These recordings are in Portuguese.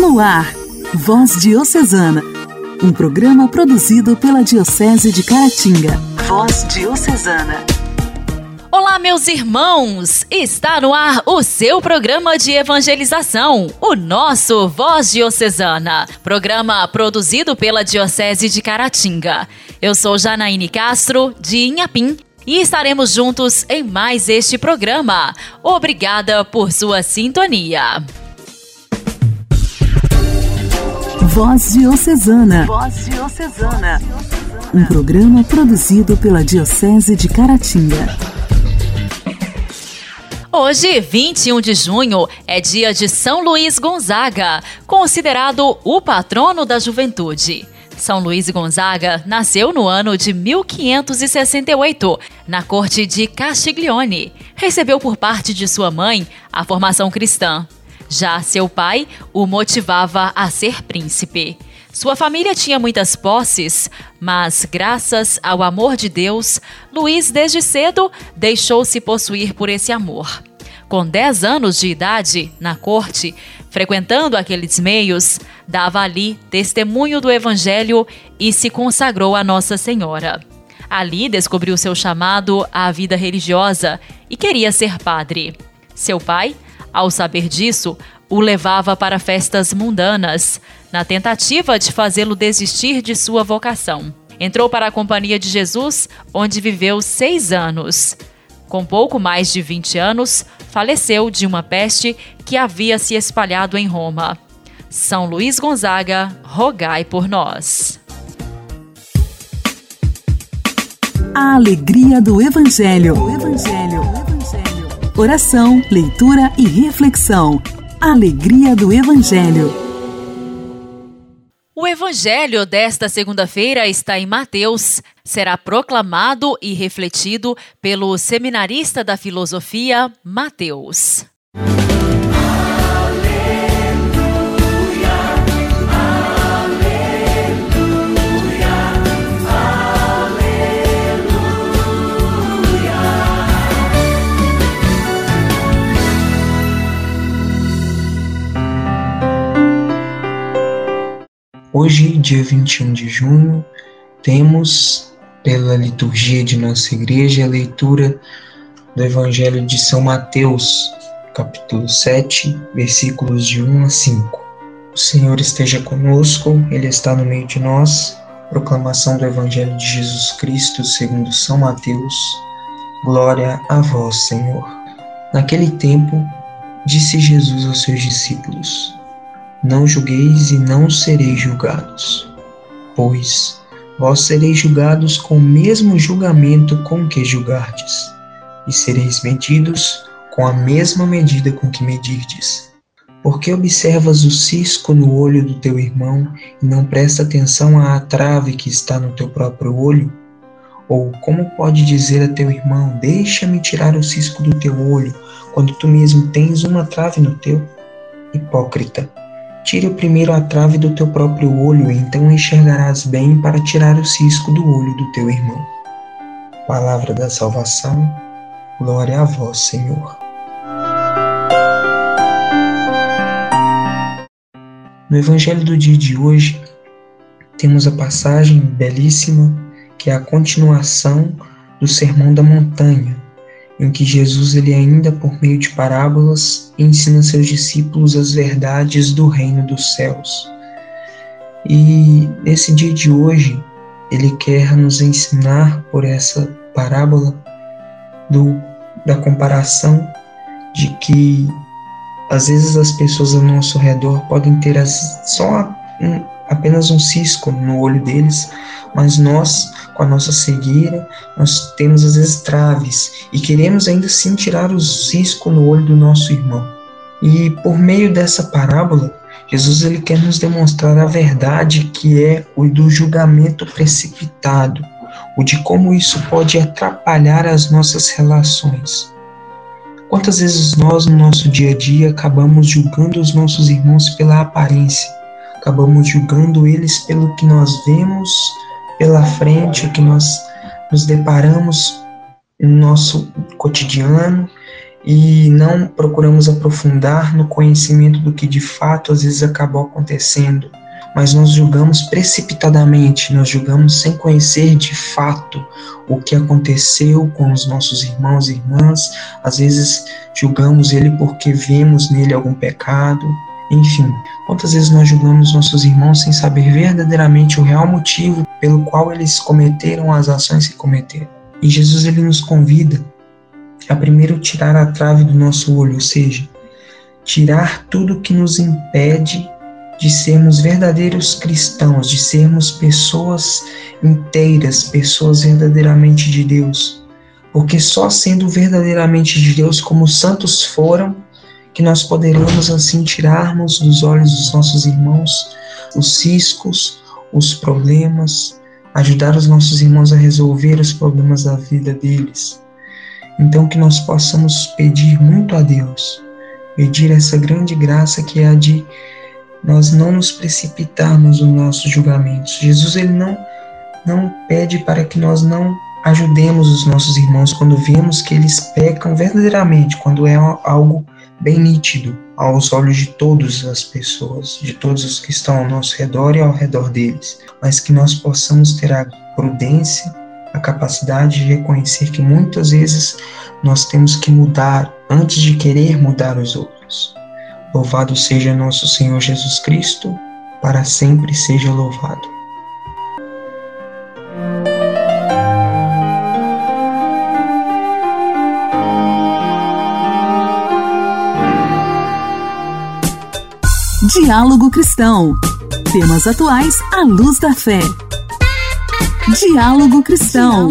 No ar, Voz Diocesana, um programa produzido pela Diocese de Caratinga. Voz Diocesana. Olá, meus irmãos! Está no ar o seu programa de evangelização, o nosso Voz Diocesana, programa produzido pela Diocese de Caratinga. Eu sou Janaíne Castro, de Inhapim, e estaremos juntos em mais este programa. Obrigada por sua sintonia. Voz Diocesana. Voz Diocesana. Um programa produzido pela Diocese de Caratinga. Hoje, 21 de junho, é dia de São Luís Gonzaga, considerado o patrono da juventude. São Luís Gonzaga nasceu no ano de 1568, na corte de Castiglione. Recebeu por parte de sua mãe a formação cristã. Já seu pai o motivava a ser príncipe. Sua família tinha muitas posses, mas, graças ao amor de Deus, Luiz, desde cedo, deixou-se possuir por esse amor. Com 10 anos de idade, na corte, frequentando aqueles meios, dava ali testemunho do Evangelho e se consagrou a Nossa Senhora. Ali descobriu seu chamado à vida religiosa e queria ser padre. Seu pai, ao saber disso, o levava para festas mundanas, na tentativa de fazê-lo desistir de sua vocação. Entrou para a Companhia de Jesus, onde viveu seis anos. Com pouco mais de 20 anos, faleceu de uma peste que havia se espalhado em Roma. São Luís Gonzaga, rogai por nós. A alegria do Evangelho. O Evangelho. Oração, leitura e reflexão. Alegria do Evangelho. O Evangelho desta segunda-feira está em Mateus. Será proclamado e refletido pelo seminarista da filosofia, Mateus. Hoje, dia 21 de junho, temos, pela liturgia de nossa igreja, a leitura do Evangelho de São Mateus, capítulo 7, versículos de 1 a 5. O Senhor esteja conosco, Ele está no meio de nós. Proclamação do Evangelho de Jesus Cristo segundo São Mateus. Glória a vós, Senhor. Naquele tempo, disse Jesus aos seus discípulos: não julgueis e não sereis julgados, pois vós sereis julgados com o mesmo julgamento com que julgardes, e sereis medidos com a mesma medida com que medirdes. Porque observas o cisco no olho do teu irmão e não presta atenção à trave que está no teu próprio olho? Ou como pode dizer a teu irmão: Deixa-me tirar o cisco do teu olho, quando tu mesmo tens uma trave no teu? Hipócrita! Tire primeiro a trave do teu próprio olho, então enxergarás bem para tirar o cisco do olho do teu irmão. Palavra da salvação, glória a vós, Senhor. No Evangelho do dia de hoje, temos a passagem belíssima que é a continuação do Sermão da Montanha, em que Jesus ele ainda por meio de parábolas ensina seus discípulos as verdades do reino dos céus. E nesse dia de hoje, ele quer nos ensinar por essa parábola do, da comparação de que às vezes as pessoas ao nosso redor podem ter as, só um, apenas um cisco no olho deles, mas nós, com a nossa cegueira, nós temos às vezes traves e queremos ainda sim tirar o cisco no olho do nosso irmão. E por meio dessa parábola, Jesus ele quer nos demonstrar a verdade que é o do julgamento precipitado, o de como isso pode atrapalhar as nossas relações. Quantas vezes nós, no nosso dia a dia, acabamos julgando os nossos irmãos pela aparência, acabamos julgando eles pelo que nós vemos pela frente, o que nós nos deparamos no nosso cotidiano e não procuramos aprofundar no conhecimento do que de fato às vezes acabou acontecendo, mas nós julgamos precipitadamente, nós julgamos sem conhecer de fato o que aconteceu com os nossos irmãos e irmãs, às vezes julgamos ele porque vemos nele algum pecado, enfim, quantas vezes nós julgamos nossos irmãos sem saber verdadeiramente o real motivo pelo qual eles cometeram as ações que cometeram? E Jesus ele nos convida a primeiro tirar a trave do nosso olho, ou seja, tirar tudo que nos impede de sermos verdadeiros cristãos, de sermos pessoas inteiras, pessoas verdadeiramente de Deus. Porque só sendo verdadeiramente de Deus, como os santos foram, que nós poderemos assim tirarmos dos olhos dos nossos irmãos os ciscos, os problemas, ajudar os nossos irmãos a resolver os problemas da vida deles. Então que nós possamos pedir muito a Deus, pedir essa grande graça que é a de nós não nos precipitarmos nos nossos julgamentos. Jesus ele não não pede para que nós não ajudemos os nossos irmãos quando vemos que eles pecam verdadeiramente, quando é algo bem nítido aos olhos de todas as pessoas, de todos os que estão ao nosso redor e ao redor deles, mas que nós possamos ter a prudência, a capacidade de reconhecer que muitas vezes nós temos que mudar antes de querer mudar os outros. Louvado seja nosso Senhor Jesus Cristo, para sempre seja louvado. Diálogo Cristão. Temas atuais à luz da fé. Diálogo Cristão.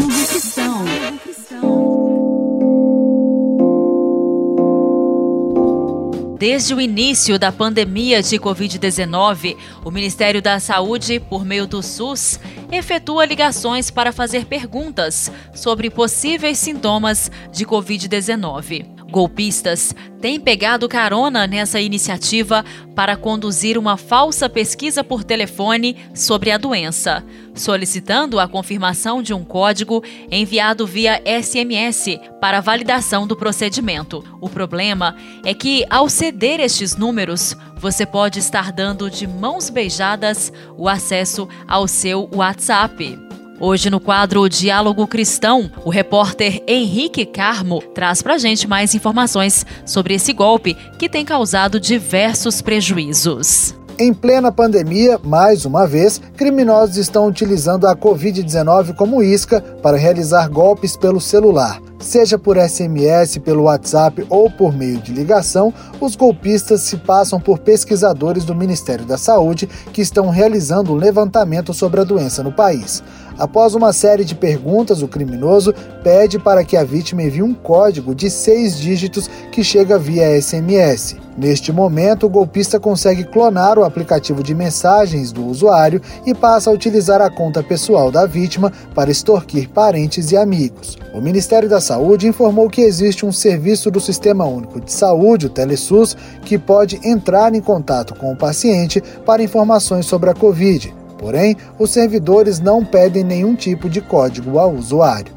Desde o início da pandemia de Covid-19, o Ministério da Saúde, por meio do SUS, efetua ligações para fazer perguntas sobre possíveis sintomas de Covid-19. Golpistas têm pegado carona nessa iniciativa para conduzir uma falsa pesquisa por telefone sobre a doença, solicitando a confirmação de um código enviado via SMS para validação do procedimento. O problema é que, ao ceder estes números, você pode estar dando de mãos beijadas o acesso ao seu WhatsApp. Hoje no quadro Diálogo Cristão, o repórter Henrique Carmo traz pra gente mais informações sobre esse golpe que tem causado diversos prejuízos. Em plena pandemia, mais uma vez, criminosos estão utilizando a Covid-19 como isca para realizar golpes pelo celular. Seja por SMS, pelo WhatsApp ou por meio de ligação, os golpistas se passam por pesquisadores do Ministério da Saúde que estão realizando um levantamento sobre a doença no país. Após uma série de perguntas, o criminoso pede para que a vítima envie um código de seis dígitos que chega via SMS. Neste momento, o golpista consegue clonar o aplicativo de mensagens do usuário e passa a utilizar a conta pessoal da vítima para extorquir parentes e amigos. O Ministério da Saúde informou que existe um serviço do Sistema Único de Saúde, o Telesus, que pode entrar em contato com o paciente para informações sobre a Covid. Porém, os servidores não pedem nenhum tipo de código ao usuário.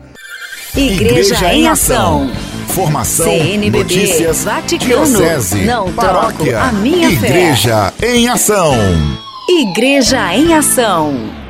Igreja, Igreja em Ação. Formação, CNBB, notícias, Vaticano, diocese, não paróquia, troco a minha Igreja fé. em Ação. Igreja em Ação.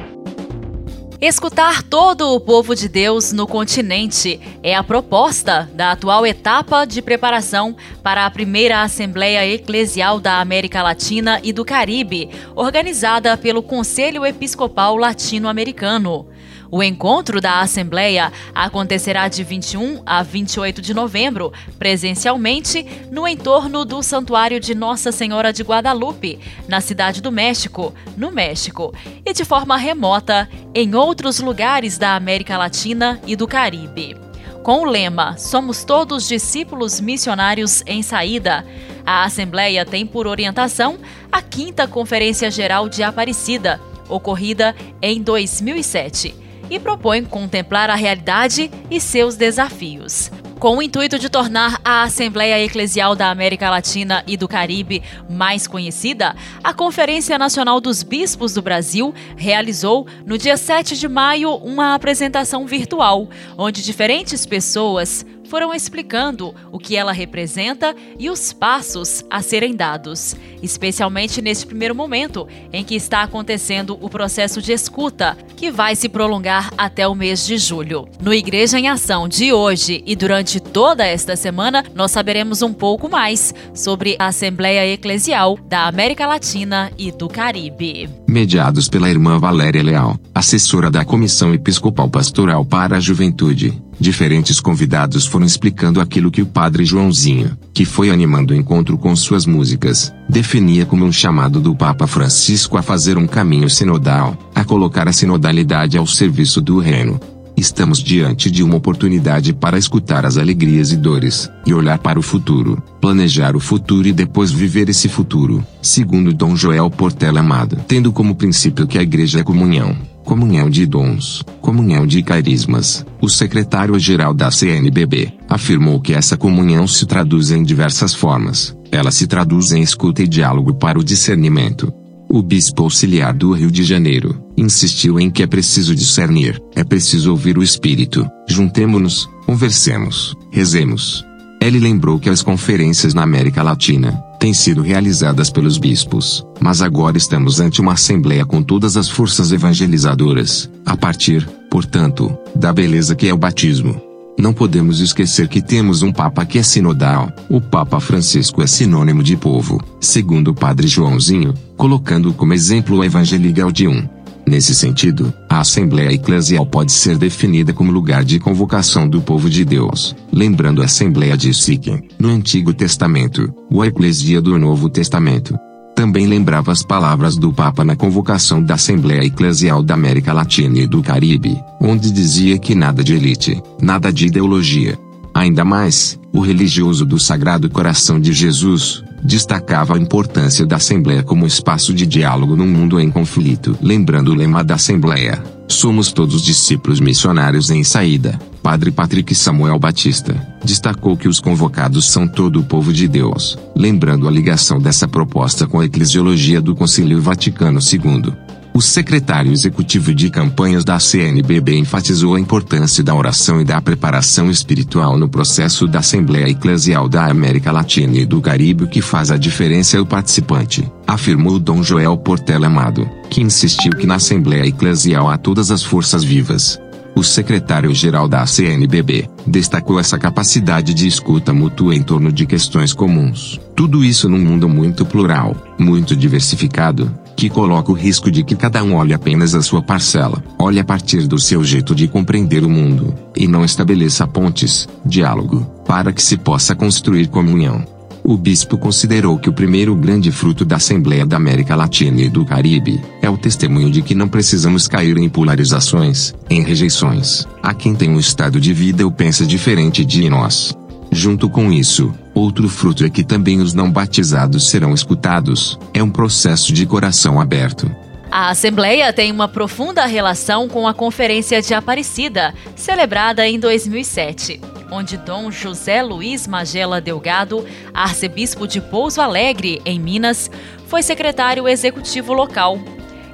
Escutar todo o povo de Deus no continente é a proposta da atual etapa de preparação para a primeira Assembleia Eclesial da América Latina e do Caribe, organizada pelo Conselho Episcopal Latino-Americano. O encontro da Assembleia acontecerá de 21 a 28 de novembro, presencialmente, no entorno do Santuário de Nossa Senhora de Guadalupe, na Cidade do México, no México, e de forma remota em outros lugares da América Latina e do Caribe. Com o lema Somos Todos Discípulos Missionários em Saída, a Assembleia tem por orientação a quinta Conferência Geral de Aparecida, ocorrida em 2007 e propõe contemplar a realidade e seus desafios. Com o intuito de tornar a Assembleia Eclesial da América Latina e do Caribe mais conhecida, a Conferência Nacional dos Bispos do Brasil realizou, no dia 7 de maio, uma apresentação virtual, onde diferentes pessoas foram explicando o que ela representa e os passos a serem dados, especialmente neste primeiro momento em que está acontecendo o processo de escuta, que vai se prolongar até o mês de julho. No Igreja em Ação de hoje e durante toda esta semana, nós saberemos um pouco mais sobre a Assembleia Eclesial da América Latina e do Caribe. Mediados pela irmã Valéria Leal, assessora da Comissão Episcopal Pastoral para a Juventude. Diferentes convidados foram explicando aquilo que o padre Joãozinho, que foi animando o encontro com suas músicas, definia como um chamado do Papa Francisco a fazer um caminho sinodal, a colocar a sinodalidade ao serviço do reino. Estamos diante de uma oportunidade para escutar as alegrias e dores, e olhar para o futuro, planejar o futuro e depois viver esse futuro, segundo Dom Joel Portela Amado. Tendo como princípio que a igreja é comunhão, comunhão de dons, comunhão de carismas. O secretário-geral da CNBB afirmou que essa comunhão se traduz em diversas formas. Ela se traduz em escuta e diálogo para o discernimento. O bispo auxiliar do Rio de Janeiro insistiu em que é preciso discernir, é preciso ouvir o Espírito. Juntemo-nos, conversemos, rezemos. Ele lembrou que as conferências na América Latina têm sido realizadas pelos bispos, mas agora estamos ante uma assembleia com todas as forças evangelizadoras, a partir, portanto, da beleza que é o batismo. Não podemos esquecer que temos um Papa que é sinodal. O Papa Francisco é sinônimo de povo, segundo o Padre Joãozinho, colocando como exemplo o Evangelho Gaudium. Nesse sentido, a Assembleia Eclesial pode ser definida como lugar de convocação do povo de Deus, lembrando a Assembleia de Siquem, no Antigo Testamento, o Eclesia do Novo Testamento. Também lembrava as palavras do Papa na convocação da Assembleia Eclesial da América Latina e do Caribe, onde dizia que nada de elite, nada de ideologia. Ainda mais, o religioso do Sagrado Coração de Jesus, destacava a importância da Assembleia como espaço de diálogo num mundo em conflito. Lembrando o lema da Assembleia: Somos todos discípulos missionários em saída. Padre Patrick Samuel Batista destacou que os convocados são todo o povo de Deus, lembrando a ligação dessa proposta com a eclesiologia do Concílio Vaticano II. O secretário executivo de campanhas da CNBB enfatizou a importância da oração e da preparação espiritual no processo da Assembleia Eclesial da América Latina e do Caribe. Que faz a diferença é o participante, afirmou Dom Joel Portela Amado, que insistiu que na Assembleia Eclesial há todas as forças vivas, o secretário-geral da CNBB destacou essa capacidade de escuta mútua em torno de questões comuns. Tudo isso num mundo muito plural, muito diversificado, que coloca o risco de que cada um olhe apenas a sua parcela, olhe a partir do seu jeito de compreender o mundo, e não estabeleça pontes, diálogo, para que se possa construir comunhão. O bispo considerou que o primeiro grande fruto da Assembleia da América Latina e do Caribe é o testemunho de que não precisamos cair em polarizações, em rejeições, a quem tem um estado de vida ou pensa diferente de nós. Junto com isso, outro fruto é que também os não batizados serão escutados, é um processo de coração aberto. A Assembleia tem uma profunda relação com a Conferência de Aparecida, celebrada em 2007, onde Dom José Luiz Magela Delgado, arcebispo de Pouso Alegre, em Minas, foi secretário executivo local.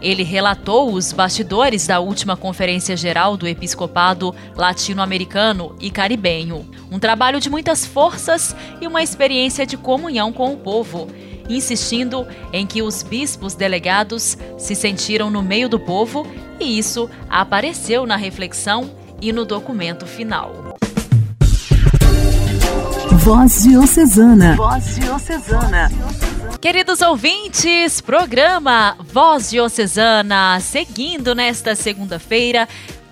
Ele relatou os bastidores da última Conferência Geral do Episcopado Latino-Americano e Caribenho. Um trabalho de muitas forças e uma experiência de comunhão com o povo, insistindo em que os bispos delegados se sentiram no meio do povo e isso apareceu na reflexão e no documento final. Voz Diocesana. Voz Diocesana. Queridos ouvintes, programa Voz Diocesana, seguindo nesta segunda-feira.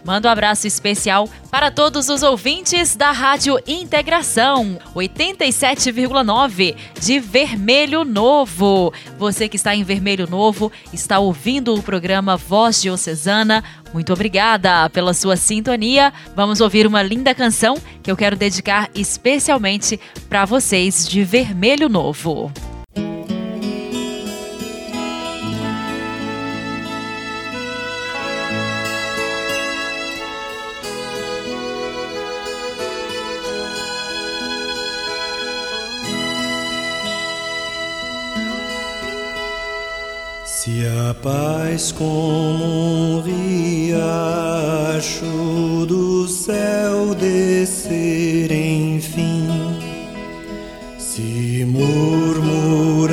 Mando um abraço especial para todos os ouvintes da Rádio Integração 87,9 de Vermelho Novo. Você que está em Vermelho Novo está ouvindo o programa Voz Diocesana. Muito obrigada pela sua sintonia. Vamos ouvir uma linda canção que eu quero dedicar especialmente para vocês de Vermelho Novo. Se a paz como um riacho do céu descer enfim, se murmurando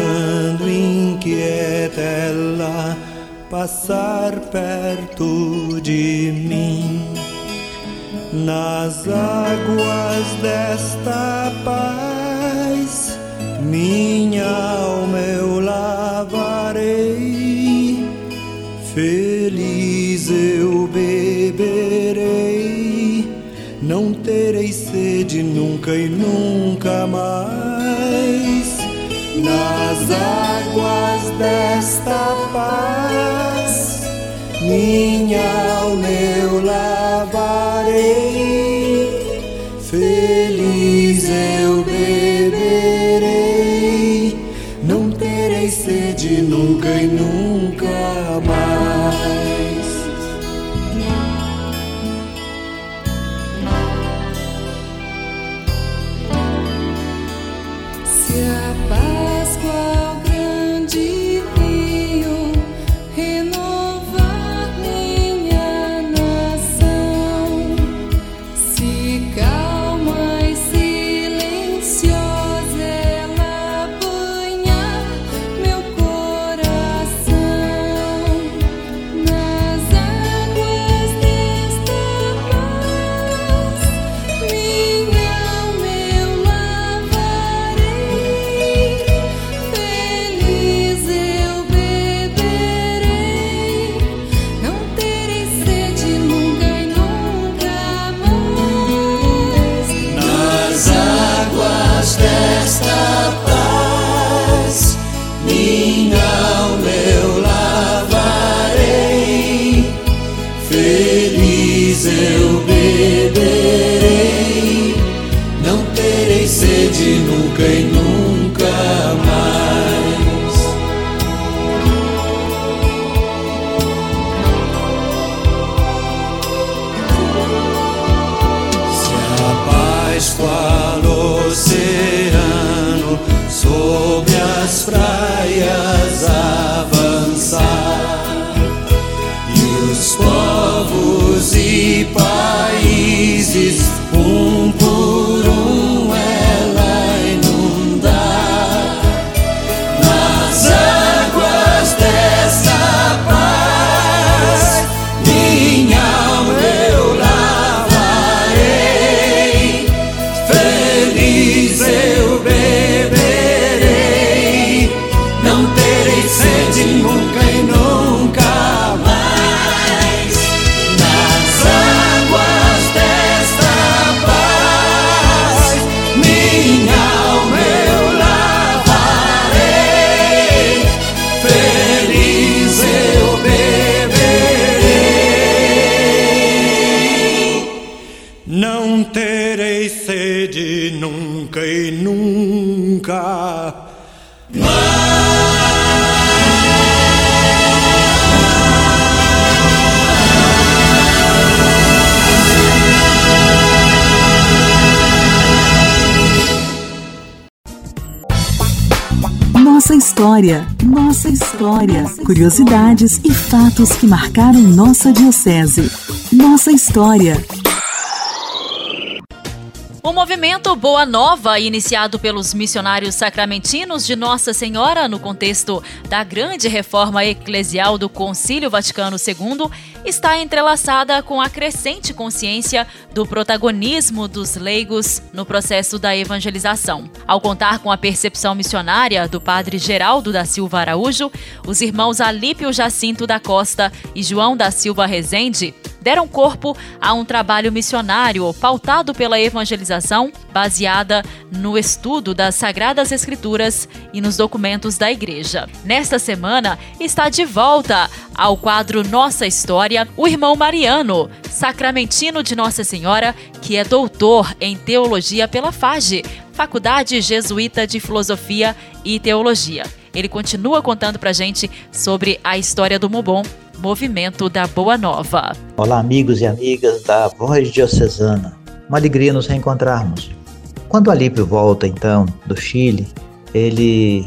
inquieta ela passar perto de mim, nas águas desta paz, minha alma eu sede nunca e nunca mais. Nas águas desta paz, minha alma eu lavarei, feliz preciso. Nossa história, nossa história, curiosidades e fatos que marcaram nossa diocese. Nossa história. O movimento Boa Nova, iniciado pelos missionários sacramentinos de Nossa Senhora no contexto da grande reforma eclesial do Concílio Vaticano II, está entrelaçada com a crescente consciência do protagonismo dos leigos no processo da evangelização. Ao contar com a percepção missionária do padre Geraldo da Silva Araújo, os irmãos Alípio Jacinto da Costa e João da Silva Rezende deram corpo a um trabalho missionário pautado pela evangelização, baseada no estudo das Sagradas Escrituras e nos documentos da Igreja. Nesta semana, está de volta ao quadro Nossa História o irmão Mariano, sacramentino de Nossa Senhora, que é doutor em teologia pela FAGE, Faculdade Jesuíta de Filosofia e Teologia. Ele continua contando pra gente sobre a história do Mobon Movimento da Boa Nova. Olá, amigos e amigas da Voz Diocesana. Uma alegria nos reencontrarmos. Quando Alípio volta, então, do Chile, ele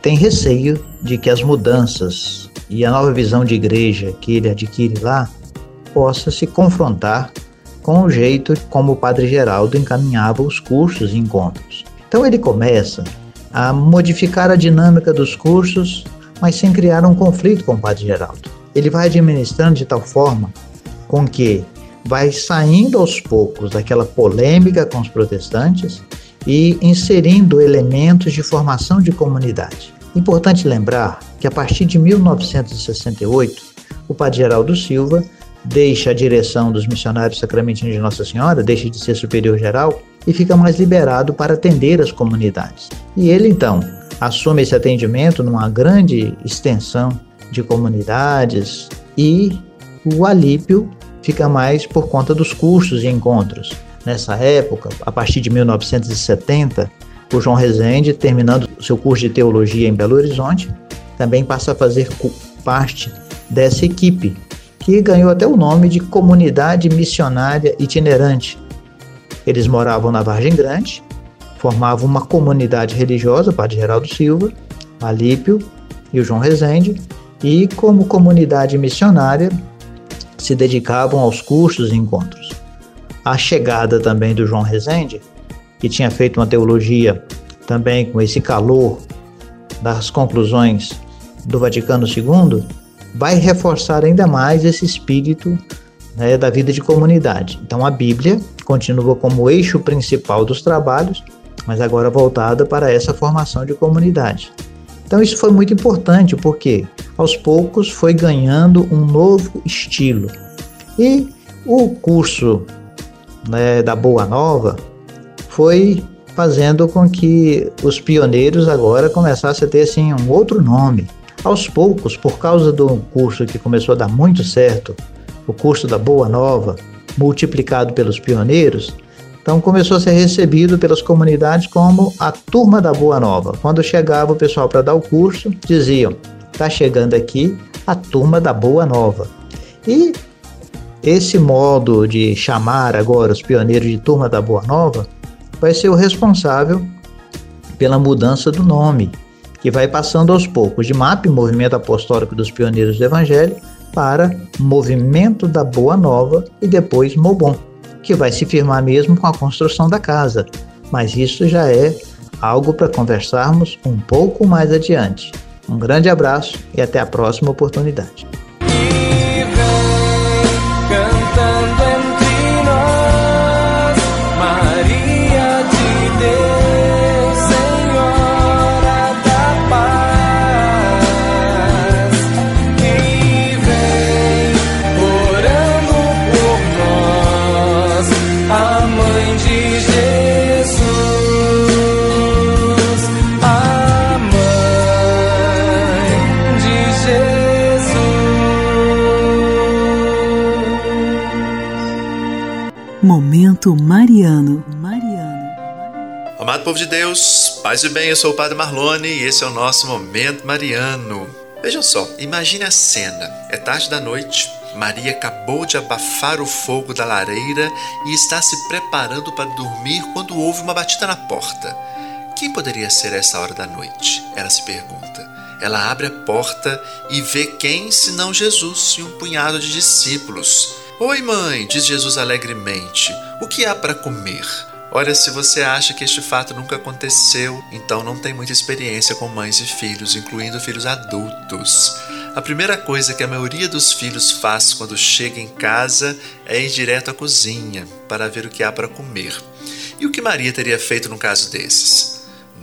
tem receio de que as mudanças e a nova visão de igreja que ele adquire lá possa se confrontar com o jeito como o Padre Geraldo encaminhava os cursos e encontros. Então ele começa a modificar a dinâmica dos cursos, mas sem criar um conflito com o Padre Geraldo. Ele vai administrando de tal forma com que vai saindo aos poucos daquela polêmica com os protestantes e inserindo elementos de formação de comunidade. Importante lembrar que a partir de 1968, o padre Geraldo Silva deixa a direção dos missionários sacramentinos de Nossa Senhora, deixa de ser superior geral e fica mais liberado para atender as comunidades. E ele então assume esse atendimento numa grande extensão de comunidades e o Alípio fica mais por conta dos cursos e encontros. Nessa época, a partir de 1970, o João Rezende, terminando seu curso de teologia em Belo Horizonte, também passa a fazer parte dessa equipe, que ganhou até o nome de Comunidade Missionária Itinerante. Eles moravam na Vargem Grande, formavam uma comunidade religiosa, Padre Geraldo Silva, Alípio e o João Rezende, e como comunidade missionária se dedicavam aos cursos e encontros. A chegada também do João Rezende, que tinha feito uma teologia também com esse calor das conclusões do Vaticano II, vai reforçar ainda mais esse espírito né, da vida de comunidade. Então a Bíblia continua como eixo principal dos trabalhos, mas agora voltada para essa formação de comunidade. Então isso foi muito importante porque aos poucos foi ganhando um novo estilo. E o curso né, da Boa Nova foi fazendo com que os pioneiros agora começassem a ter assim um outro nome. Aos poucos, por causa do curso que começou a dar muito certo, o curso da Boa Nova, multiplicado pelos pioneiros, então começou a ser recebido pelas comunidades como a turma da Boa Nova. Quando chegava o pessoal para dar o curso, diziam: "Está chegando aqui a turma da Boa Nova". E esse modo de chamar agora os pioneiros de turma da Boa Nova vai ser o responsável pela mudança do nome, que vai passando aos poucos de MAP, Movimento Apostólico dos Pioneiros do Evangelho, para Movimento da Boa Nova e depois MOBON que vai se firmar mesmo com a construção da casa, mas isso já é algo para conversarmos um pouco mais adiante. Um grande abraço e até a próxima oportunidade. Momento Mariano. Mariano. Amado povo de Deus, paz e bem, eu sou o Padre Marlone e esse é o nosso Momento Mariano. Vejam só, imagine a cena. É tarde da noite, Maria acabou de abafar o fogo da lareira e está se preparando para dormir quando ouve uma batida na porta. Quem poderia ser essa hora da noite? Ela se pergunta. Ela abre a porta e vê quem, senão Jesus e um punhado de discípulos. Oi, mãe, diz Jesus alegremente. O que há para comer? Olha, se você acha que este fato nunca aconteceu, então não tem muita experiência com mães e filhos, incluindo filhos adultos. A primeira coisa que a maioria dos filhos faz quando chega em casa é ir direto à cozinha para ver o que há para comer. E o que Maria teria feito num caso desses?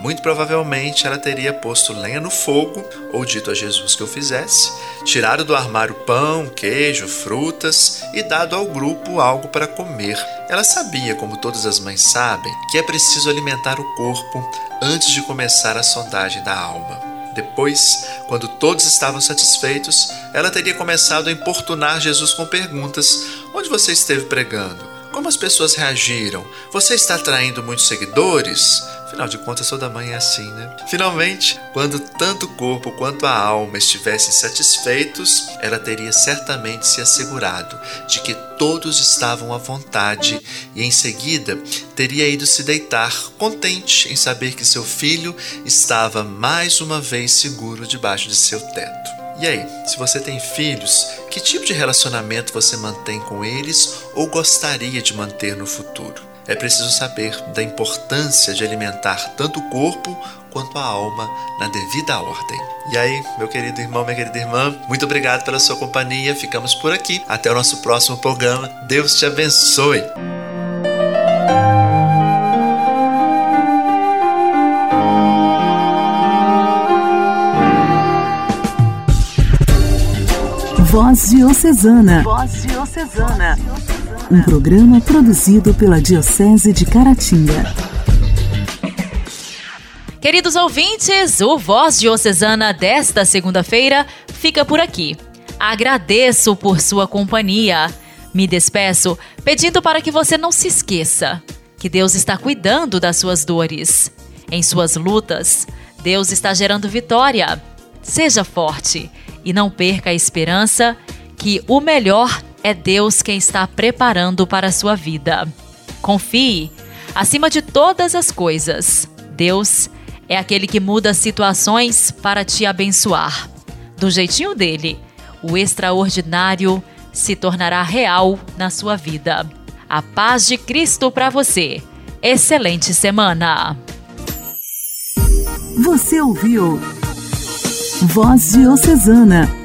Muito provavelmente ela teria posto lenha no fogo, ou dito a Jesus que o fizesse, tirado do armário pão, queijo, frutas e dado ao grupo algo para comer. Ela sabia, como todas as mães sabem, que é preciso alimentar o corpo antes de começar a sondagem da alma. Depois, quando todos estavam satisfeitos, ela teria começado a importunar Jesus com perguntas: Onde você esteve pregando? Como as pessoas reagiram? Você está atraindo muitos seguidores? Afinal de contas, toda mãe é assim, né? Finalmente, quando tanto o corpo quanto a alma estivessem satisfeitos, ela teria certamente se assegurado de que todos estavam à vontade e em seguida teria ido se deitar, contente em saber que seu filho estava mais uma vez seguro debaixo de seu teto. E aí, se você tem filhos, que tipo de relacionamento você mantém com eles ou gostaria de manter no futuro? É preciso saber da importância de alimentar tanto o corpo quanto a alma na devida ordem. E aí, meu querido irmão, minha querida irmã, muito obrigado pela sua companhia. Ficamos por aqui. Até o nosso próximo programa. Deus te abençoe. Voz Diocesana. Voz Diocesana. Um programa produzido pela Diocese de Caratinga. Queridos ouvintes, o Voz Diocesana desta segunda-feira fica por aqui. Agradeço por sua companhia. Me despeço pedindo para que você não se esqueça que Deus está cuidando das suas dores. Em suas lutas, Deus está gerando vitória. Seja forte e não perca a esperança que o melhor é Deus quem está preparando para a sua vida. Confie, acima de todas as coisas, Deus é aquele que muda situações para te abençoar. Do jeitinho dele, o extraordinário se tornará real na sua vida. A paz de Cristo para você. Excelente semana. Você ouviu Voz Diocesana,